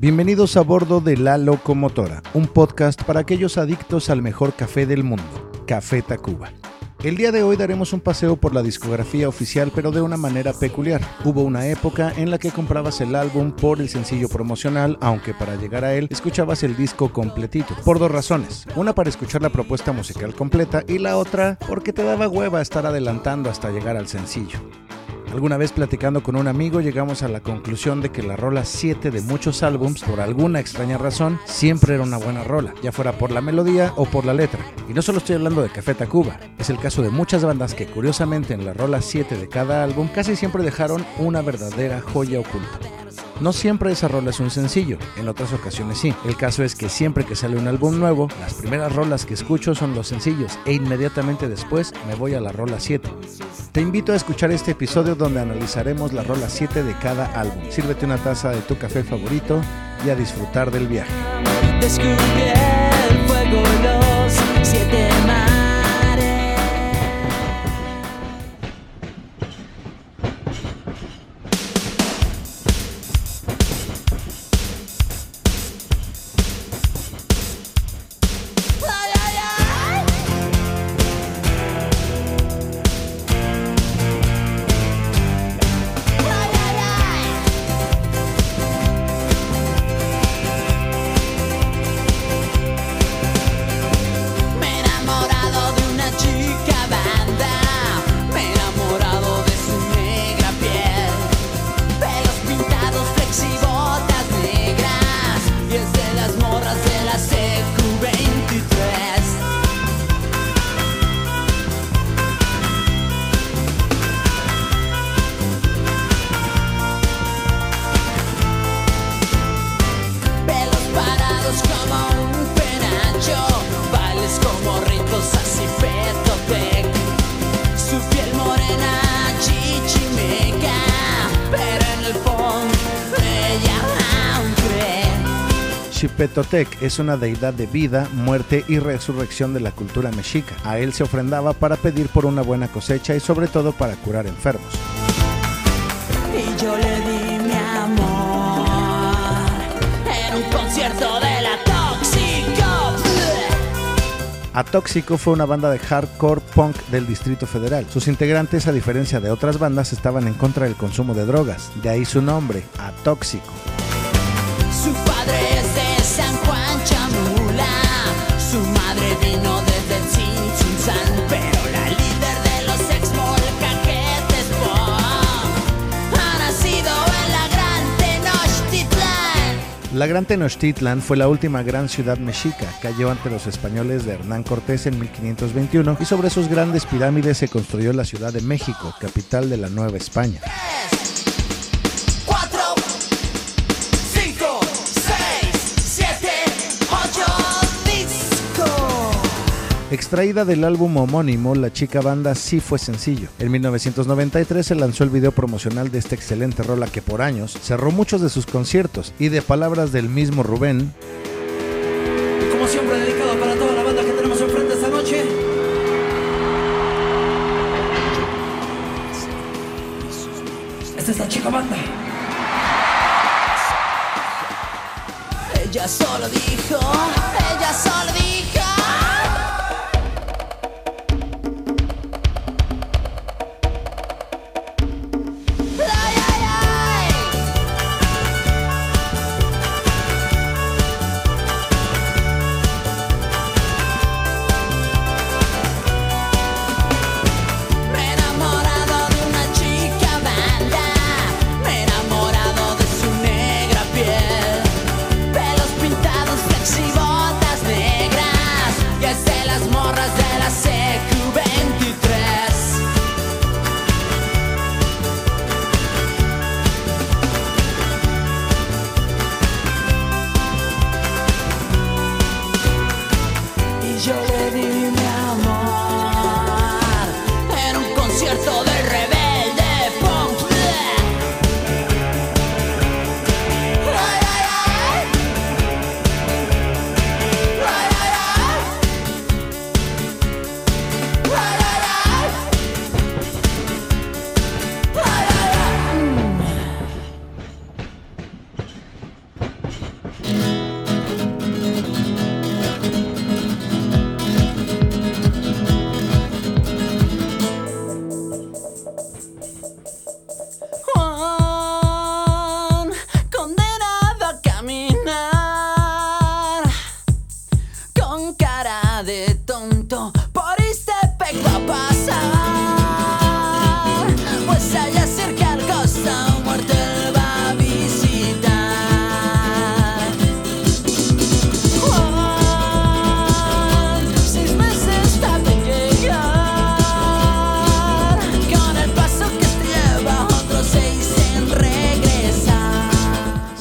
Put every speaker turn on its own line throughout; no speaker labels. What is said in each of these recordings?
Bienvenidos a bordo de La Locomotora, un podcast para aquellos adictos al mejor café del mundo, Café Tacuba. El día de hoy daremos un paseo por la discografía oficial pero de una manera peculiar. Hubo una época en la que comprabas el álbum por el sencillo promocional, aunque para llegar a él escuchabas el disco completito. Por dos razones. Una para escuchar la propuesta musical completa y la otra porque te daba hueva estar adelantando hasta llegar al sencillo. Alguna vez platicando con un amigo llegamos a la conclusión de que la rola 7 de muchos álbums, por alguna extraña razón, siempre era una buena rola, ya fuera por la melodía o por la letra. Y no solo estoy hablando de Café Tacuba, es el caso de muchas bandas que curiosamente en la rola 7 de cada álbum casi siempre dejaron una verdadera joya oculta. No siempre esa rola es un sencillo, en otras ocasiones sí. El caso es que siempre que sale un álbum nuevo, las primeras rolas que escucho son los sencillos e inmediatamente después me voy a la rola 7. Te invito a escuchar este episodio donde analizaremos la rola 7 de cada álbum. Sírvete una taza de tu café favorito y a disfrutar del viaje. Chipetotec es una deidad de vida, muerte y resurrección de la cultura mexica. A él se ofrendaba para pedir por una buena cosecha y sobre todo para curar enfermos.
Y yo le di mi amor en un concierto de la Tóxico.
Atóxico fue una banda de hardcore punk del Distrito Federal. Sus integrantes, a diferencia de otras bandas, estaban en contra del consumo de drogas. De ahí su nombre, Atóxico.
Su padre la Gran
Tenochtitlan fue la última gran ciudad mexica. Cayó ante los españoles de Hernán Cortés en 1521 y sobre sus grandes pirámides se construyó la Ciudad de México, capital de la Nueva España. Extraída del álbum homónimo, La Chica Banda sí fue sencillo. En 1993 se lanzó el video promocional de esta excelente rola que por años cerró muchos de sus conciertos y de palabras del mismo Rubén,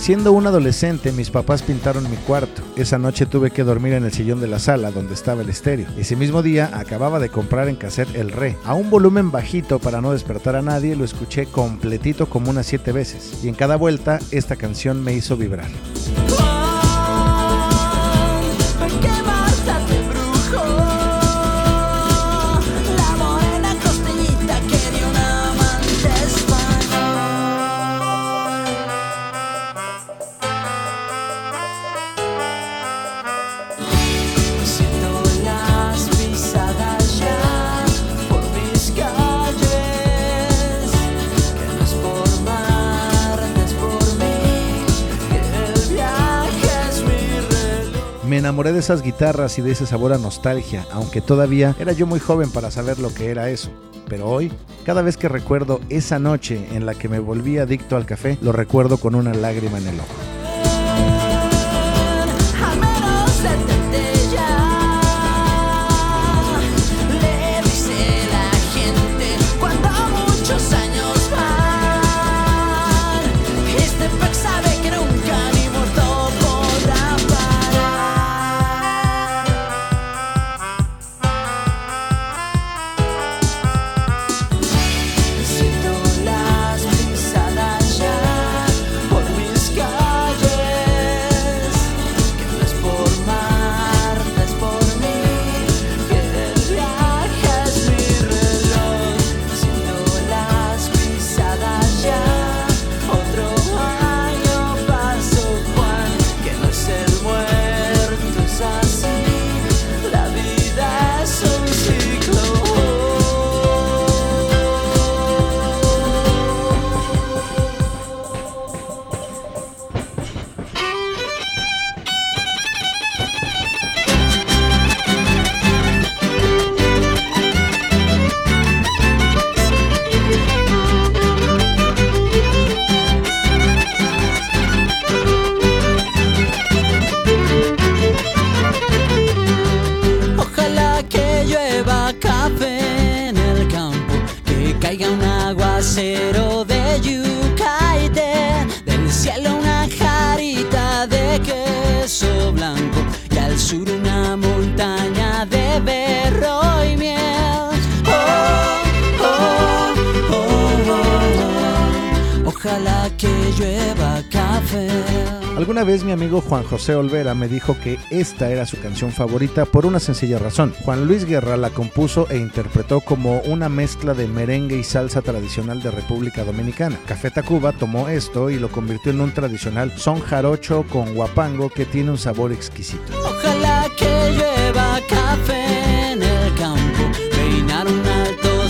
Siendo un adolescente, mis papás pintaron mi cuarto. Esa noche tuve que dormir en el sillón de la sala donde estaba el estéreo. Ese mismo día acababa de comprar en cassette El Re. A un volumen bajito para no despertar a nadie, lo escuché completito como unas siete veces. Y en cada vuelta, esta canción me hizo vibrar. Enamoré de esas guitarras y de ese sabor a nostalgia, aunque todavía era yo muy joven para saber lo que era eso. Pero hoy, cada vez que recuerdo esa noche en la que me volví adicto al café, lo recuerdo con una lágrima en el ojo.
Juan
José Olvera me dijo que esta era su canción favorita por una sencilla razón. Juan Luis Guerra la compuso e interpretó como una mezcla de merengue y salsa tradicional de República Dominicana. Café Tacuba tomó esto y lo convirtió en un tradicional son jarocho con guapango que tiene un sabor exquisito.
Ojalá que llueva café en el campo, peinar un alto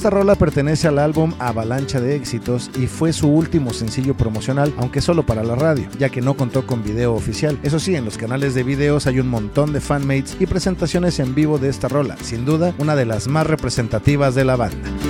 Esta rola pertenece al álbum Avalancha de Éxitos y fue su último sencillo promocional, aunque solo para la radio, ya que no contó con video oficial. Eso sí, en los canales de videos hay un montón de fanmates y presentaciones en vivo de esta rola, sin duda una de las más representativas de la banda.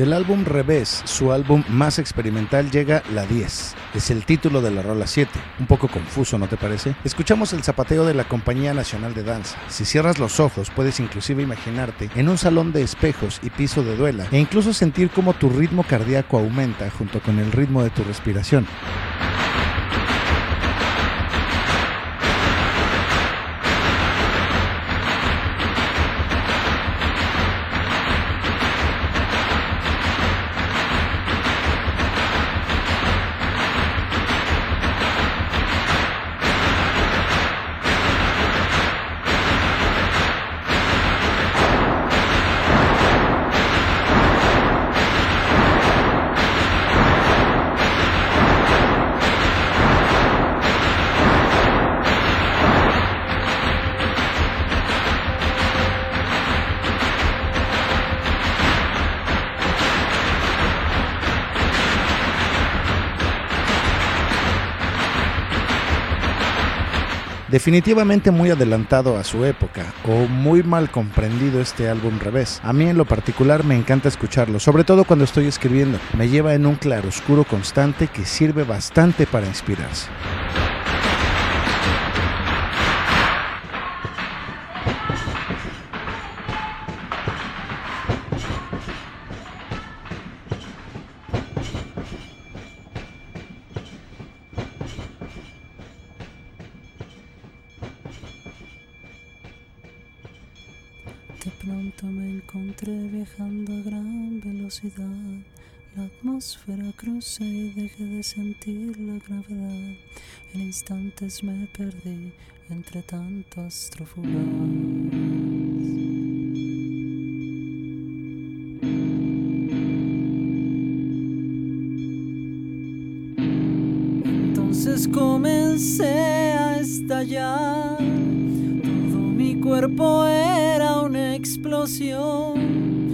Del álbum Revés, su álbum más experimental llega La 10. Es el título de la rola 7. Un poco confuso, ¿no te parece? Escuchamos el zapateo de la Compañía Nacional de Danza. Si cierras los ojos, puedes inclusive imaginarte en un salón de espejos y piso de duela e incluso sentir cómo tu ritmo cardíaco aumenta junto con el ritmo de tu respiración. Definitivamente muy adelantado a su época, o muy mal comprendido este álbum revés. A mí en lo particular me encanta escucharlo, sobre todo cuando estoy escribiendo. Me lleva en un claroscuro constante que sirve bastante para inspirarse.
Crucé y dejé de sentir la gravedad. En instantes me perdí entre tanto astro fugaz. Entonces comencé a estallar. Todo mi cuerpo era una explosión.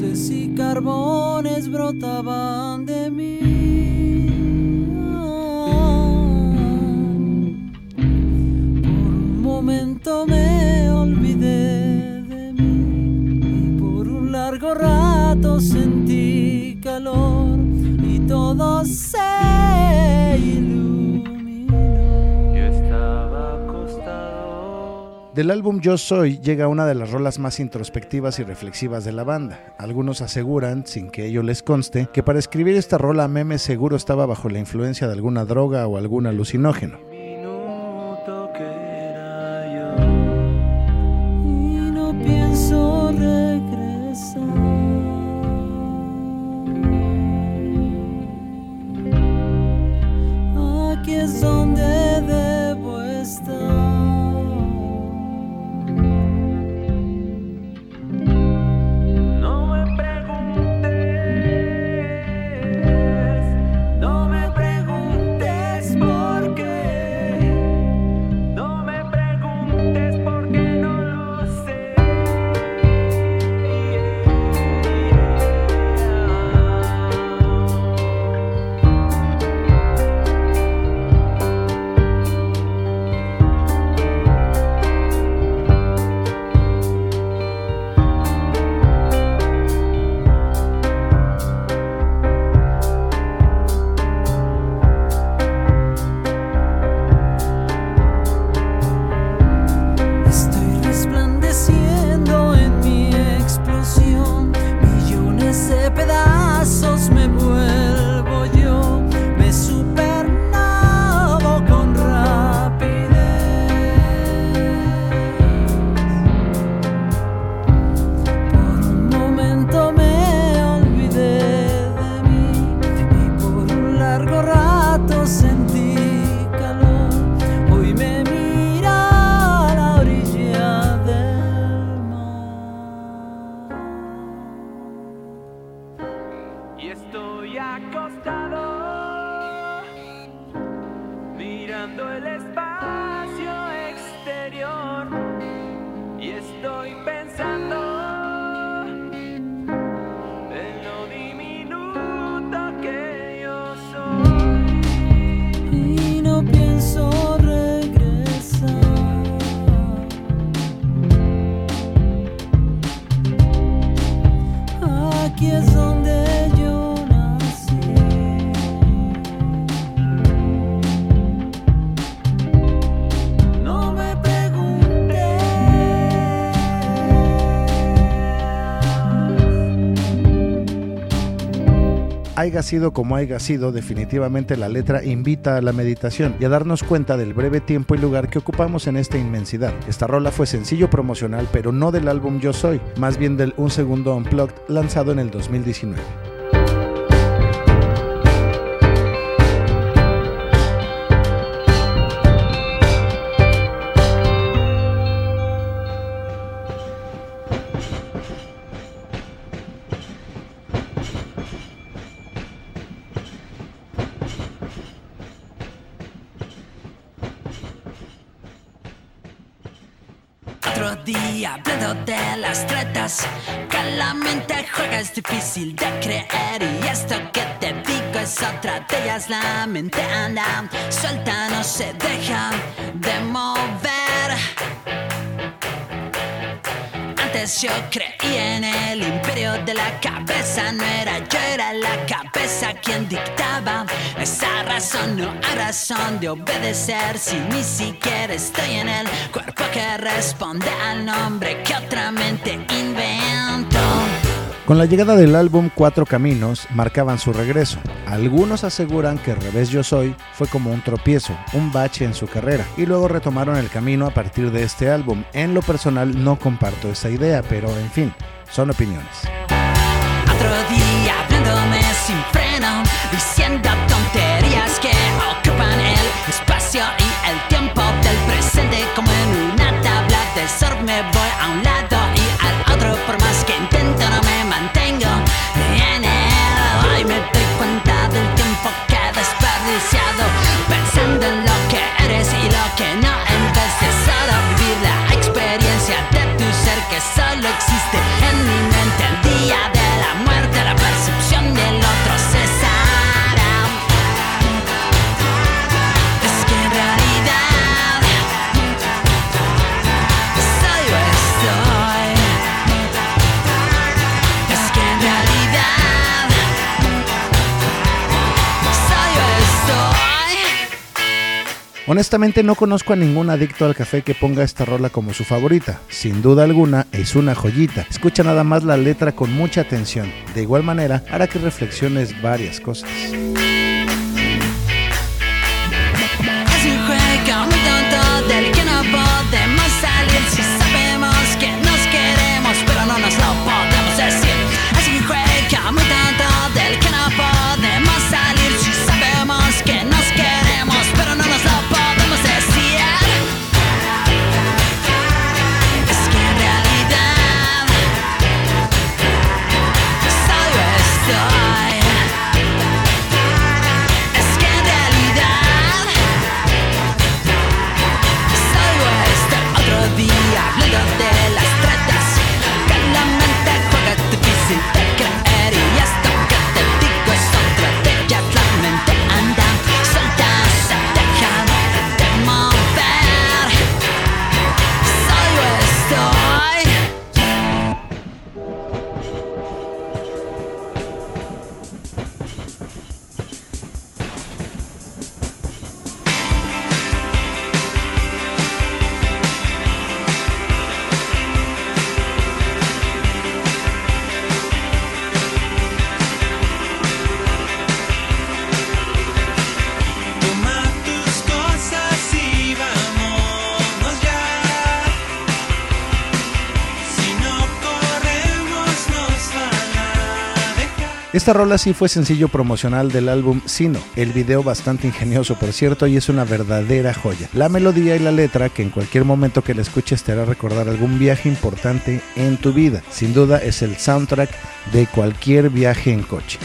Luces y carbones brotaban de mí. Por un momento me olvidé de mí. Y por un largo rato sentí calor. Y todo se
Del álbum Yo Soy llega una de las rolas más introspectivas y reflexivas de la banda. Algunos aseguran, sin que ello les conste, que para escribir esta rola Meme seguro estaba bajo la influencia de alguna droga o algún alucinógeno.
aquí es donde debo estar
Haiga sido como haiga sido, definitivamente la letra invita a la meditación y a darnos cuenta del breve tiempo y lugar que ocupamos en esta inmensidad. Esta rola fue sencillo promocional, pero no del álbum Yo Soy, más bien del Un Segundo Unplugged lanzado en el 2019.
Día hablando de las tretas Que la mente juega es difícil de creer. Y esto que te digo es otra de ellas La mente anda suelta, no se deja de mover antes yo creía en el imperio de la cabeza. No era yo, era la cabeza quien dictaba. Esa razón no hay razón de obedecer si ni siquiera estoy en el cuerpo que responde al nombre que otra mente inventó.
Con la llegada del álbum Cuatro Caminos marcaban su regreso. Algunos aseguran que Revés Yo Soy fue como un tropiezo, un bache en su carrera, y luego retomaron el camino a partir de este álbum. En lo personal no comparto esa idea, pero en fin, son opiniones. Honestamente no conozco a ningún adicto al café que ponga esta rola como su favorita. Sin duda alguna es una joyita. Escucha nada más la letra con mucha atención. De igual manera hará que reflexiones varias cosas. Esta rola sí fue sencillo promocional del álbum Sino, el video bastante ingenioso por cierto y es una verdadera joya. La melodía y la letra que en cualquier momento que la escuches te hará recordar algún viaje importante en tu vida. Sin duda es el soundtrack de cualquier viaje en coche.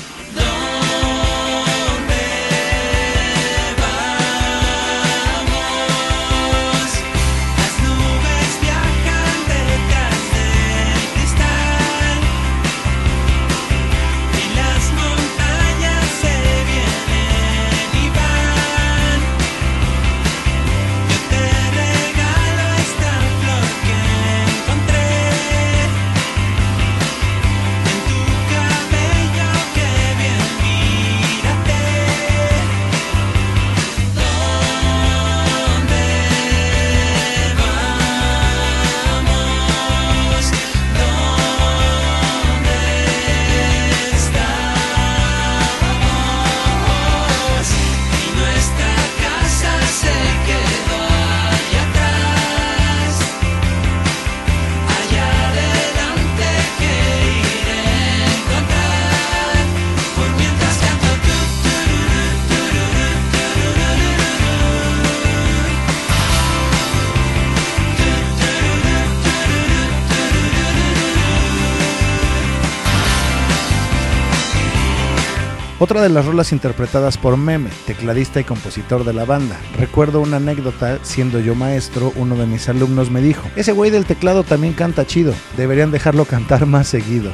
Otra de las rolas interpretadas por Meme, tecladista y compositor de la banda. Recuerdo una anécdota, siendo yo maestro, uno de mis alumnos me dijo, ese güey del teclado también canta chido, deberían dejarlo cantar más seguido.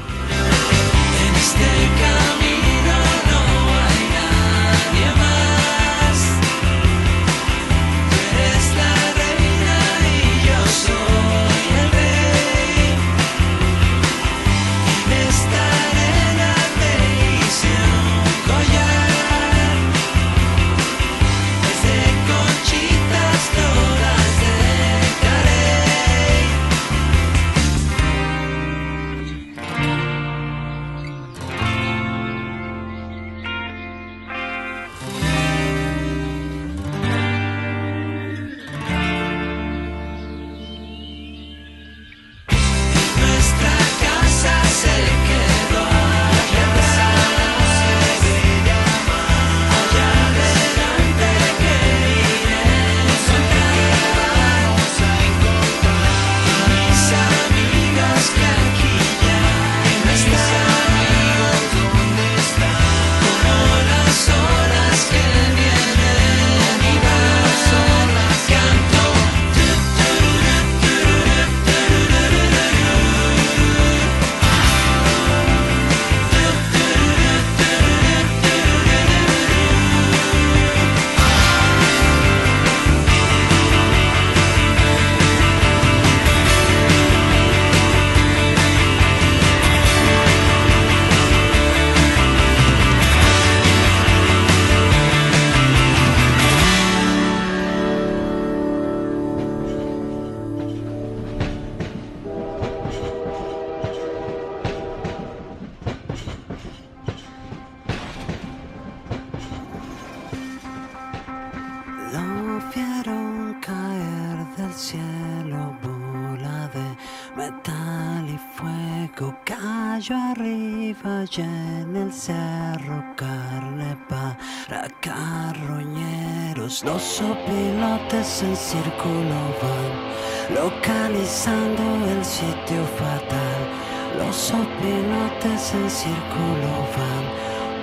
Los opilotes en círculo van localizando el sitio fatal. Los opilotes en círculo van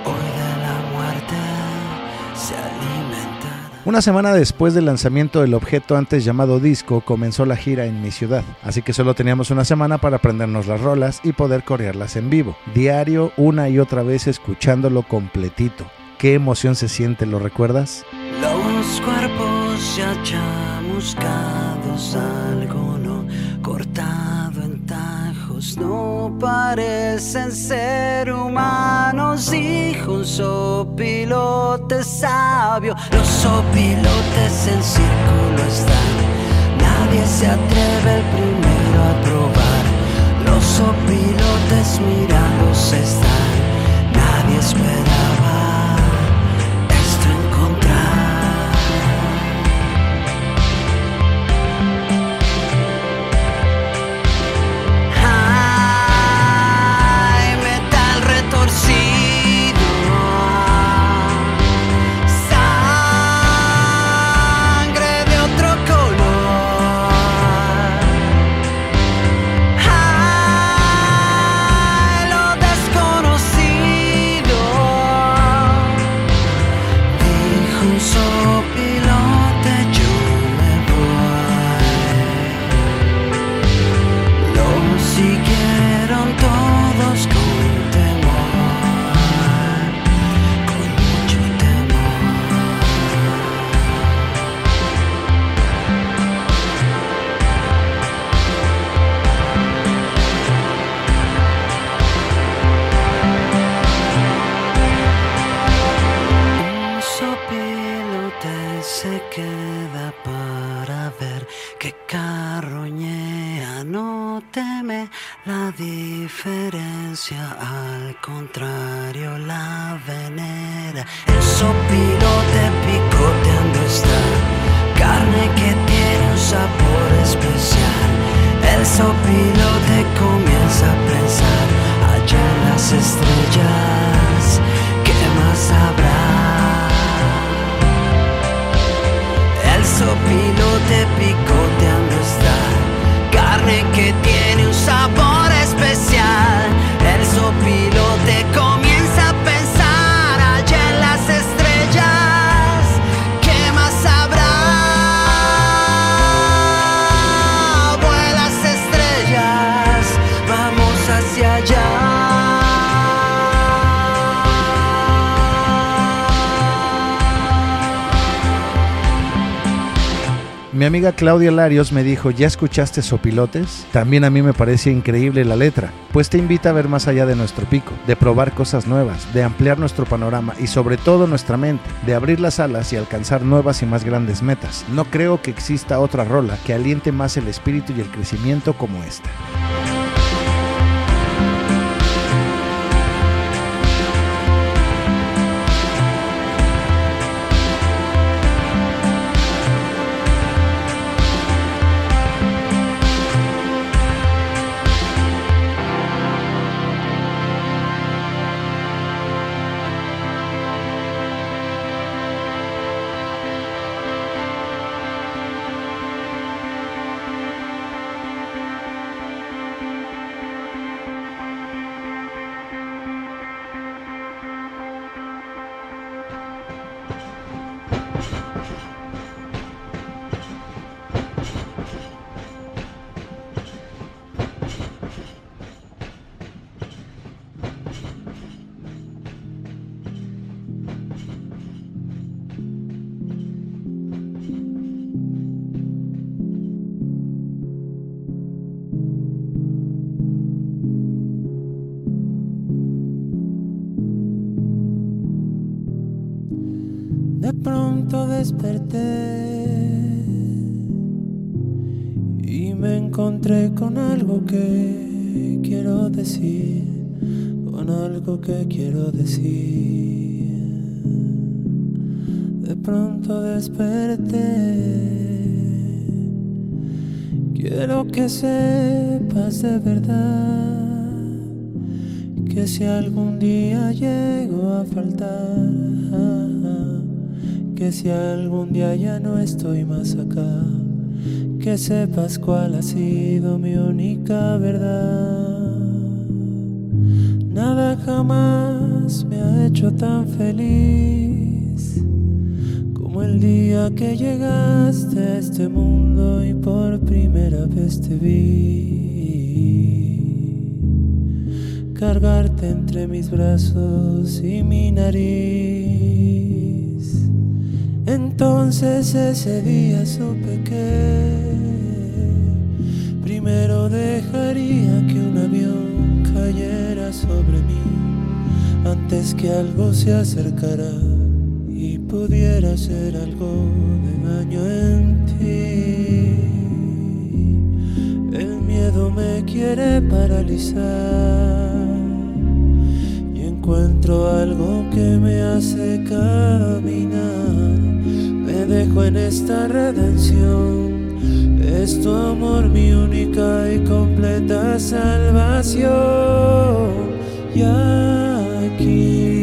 hoy de la muerte se alimentan.
Una semana después del lanzamiento del objeto antes llamado disco, comenzó la gira en mi ciudad, así que solo teníamos una semana para aprendernos las rolas y poder corearlas en vivo. Diario, una y otra vez escuchándolo completito. ¿Qué emoción se siente, lo recuerdas?
Los cuerpos ya chamuscados, algo no cortado en tajos, no parecen ser humanos, dijo un sopilote sabio. Los sopilotes en círculo están, nadie se atreve el primero a probar. Los sopilotes mirados están, nadie esperaba
amiga Claudia Larios me dijo, ¿ya escuchaste Sopilotes? También a mí me parece increíble la letra, pues te invita a ver más allá de nuestro pico, de probar cosas nuevas, de ampliar nuestro panorama y sobre todo nuestra mente, de abrir las alas y alcanzar nuevas y más grandes metas. No creo que exista otra rola que aliente más el espíritu y el crecimiento como esta.
Y me encontré con algo que quiero decir, con algo que quiero decir. De pronto desperté. Quiero que sepas de verdad que si algún día llego a faltar, que si algún día ya no estoy más acá, que sepas cuál ha sido mi única verdad. Nada jamás me ha hecho tan feliz como el día que llegaste a este mundo y por primera vez te vi. Cargarte entre mis brazos y mi nariz. Entonces ese día supe que primero dejaría que un avión cayera sobre mí antes que algo se acercara y pudiera ser algo de daño en ti. El miedo me quiere paralizar y encuentro algo que me hace caminar. Dejo en esta redención. Es tu amor mi única y completa salvación. Y aquí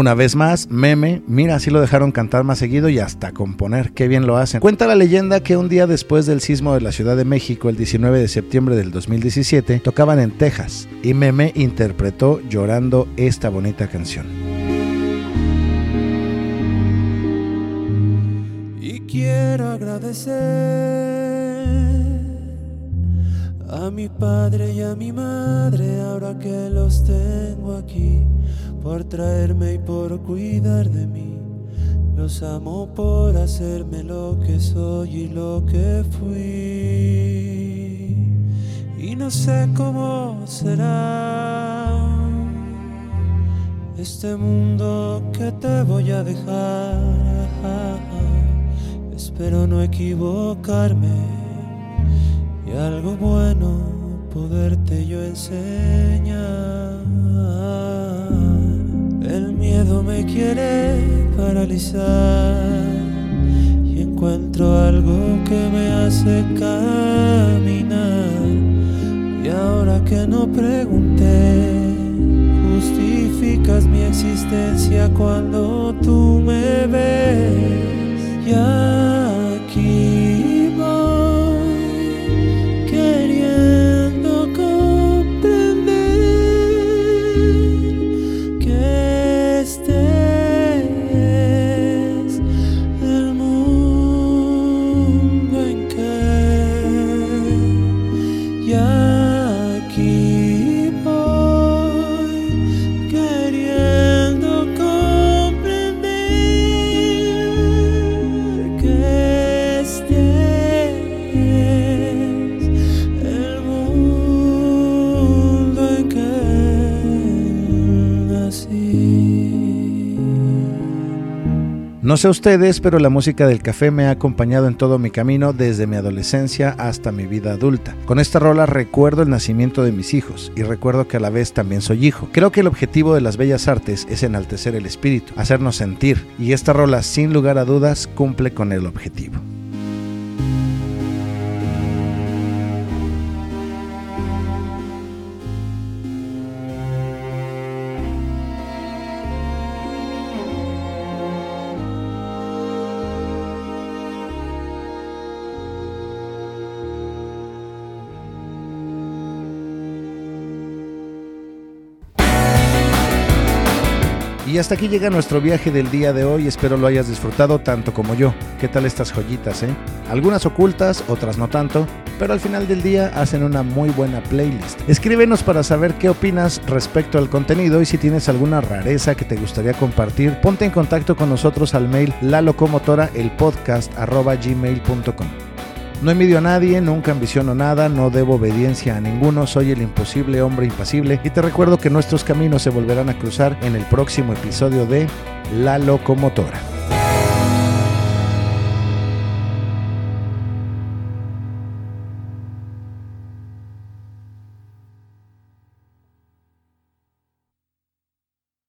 Una vez más, meme, mira, así lo dejaron cantar más seguido y hasta componer, qué bien lo hacen. Cuenta la leyenda que un día después del sismo de la Ciudad de México, el 19 de septiembre del 2017, tocaban en Texas y meme interpretó llorando esta bonita canción.
Y quiero agradecer a mi padre y a mi madre ahora que los tengo aquí por traerme y por cuidar de mí. Los amo por hacerme lo que soy y lo que fui. Y no sé cómo será este mundo que te voy a dejar. Espero no equivocarme y algo bueno poderte yo enseñar. Me quiere paralizar y encuentro algo que me hace caminar. Y ahora que no pregunté, justificas mi existencia cuando tú me ves.
No sé ustedes, pero la música del café me ha acompañado en todo mi camino desde mi adolescencia hasta mi vida adulta. Con esta rola recuerdo el nacimiento de mis hijos y recuerdo que a la vez también soy hijo. Creo que el objetivo de las bellas artes es enaltecer el espíritu, hacernos sentir, y esta rola sin lugar a dudas cumple con el objetivo. Hasta aquí llega nuestro viaje del día de hoy, espero lo hayas disfrutado tanto como yo. ¿Qué tal estas joyitas, eh? Algunas ocultas, otras no tanto, pero al final del día hacen una muy buena playlist. Escríbenos para saber qué opinas respecto al contenido y si tienes alguna rareza que te gustaría compartir, ponte en contacto con nosotros al mail lalocomotoraelpodcast@gmail.com. No envidio a nadie, nunca ambiciono nada, no debo obediencia a ninguno, soy el imposible hombre impasible y te recuerdo que nuestros caminos se volverán a cruzar en el próximo episodio de La Locomotora.